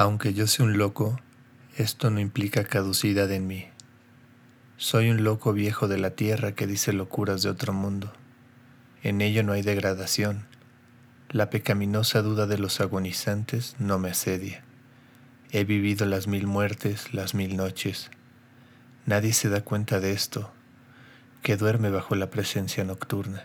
Aunque yo sea un loco, esto no implica caducidad en mí. Soy un loco viejo de la tierra que dice locuras de otro mundo. En ello no hay degradación. La pecaminosa duda de los agonizantes no me asedia. He vivido las mil muertes, las mil noches. Nadie se da cuenta de esto, que duerme bajo la presencia nocturna.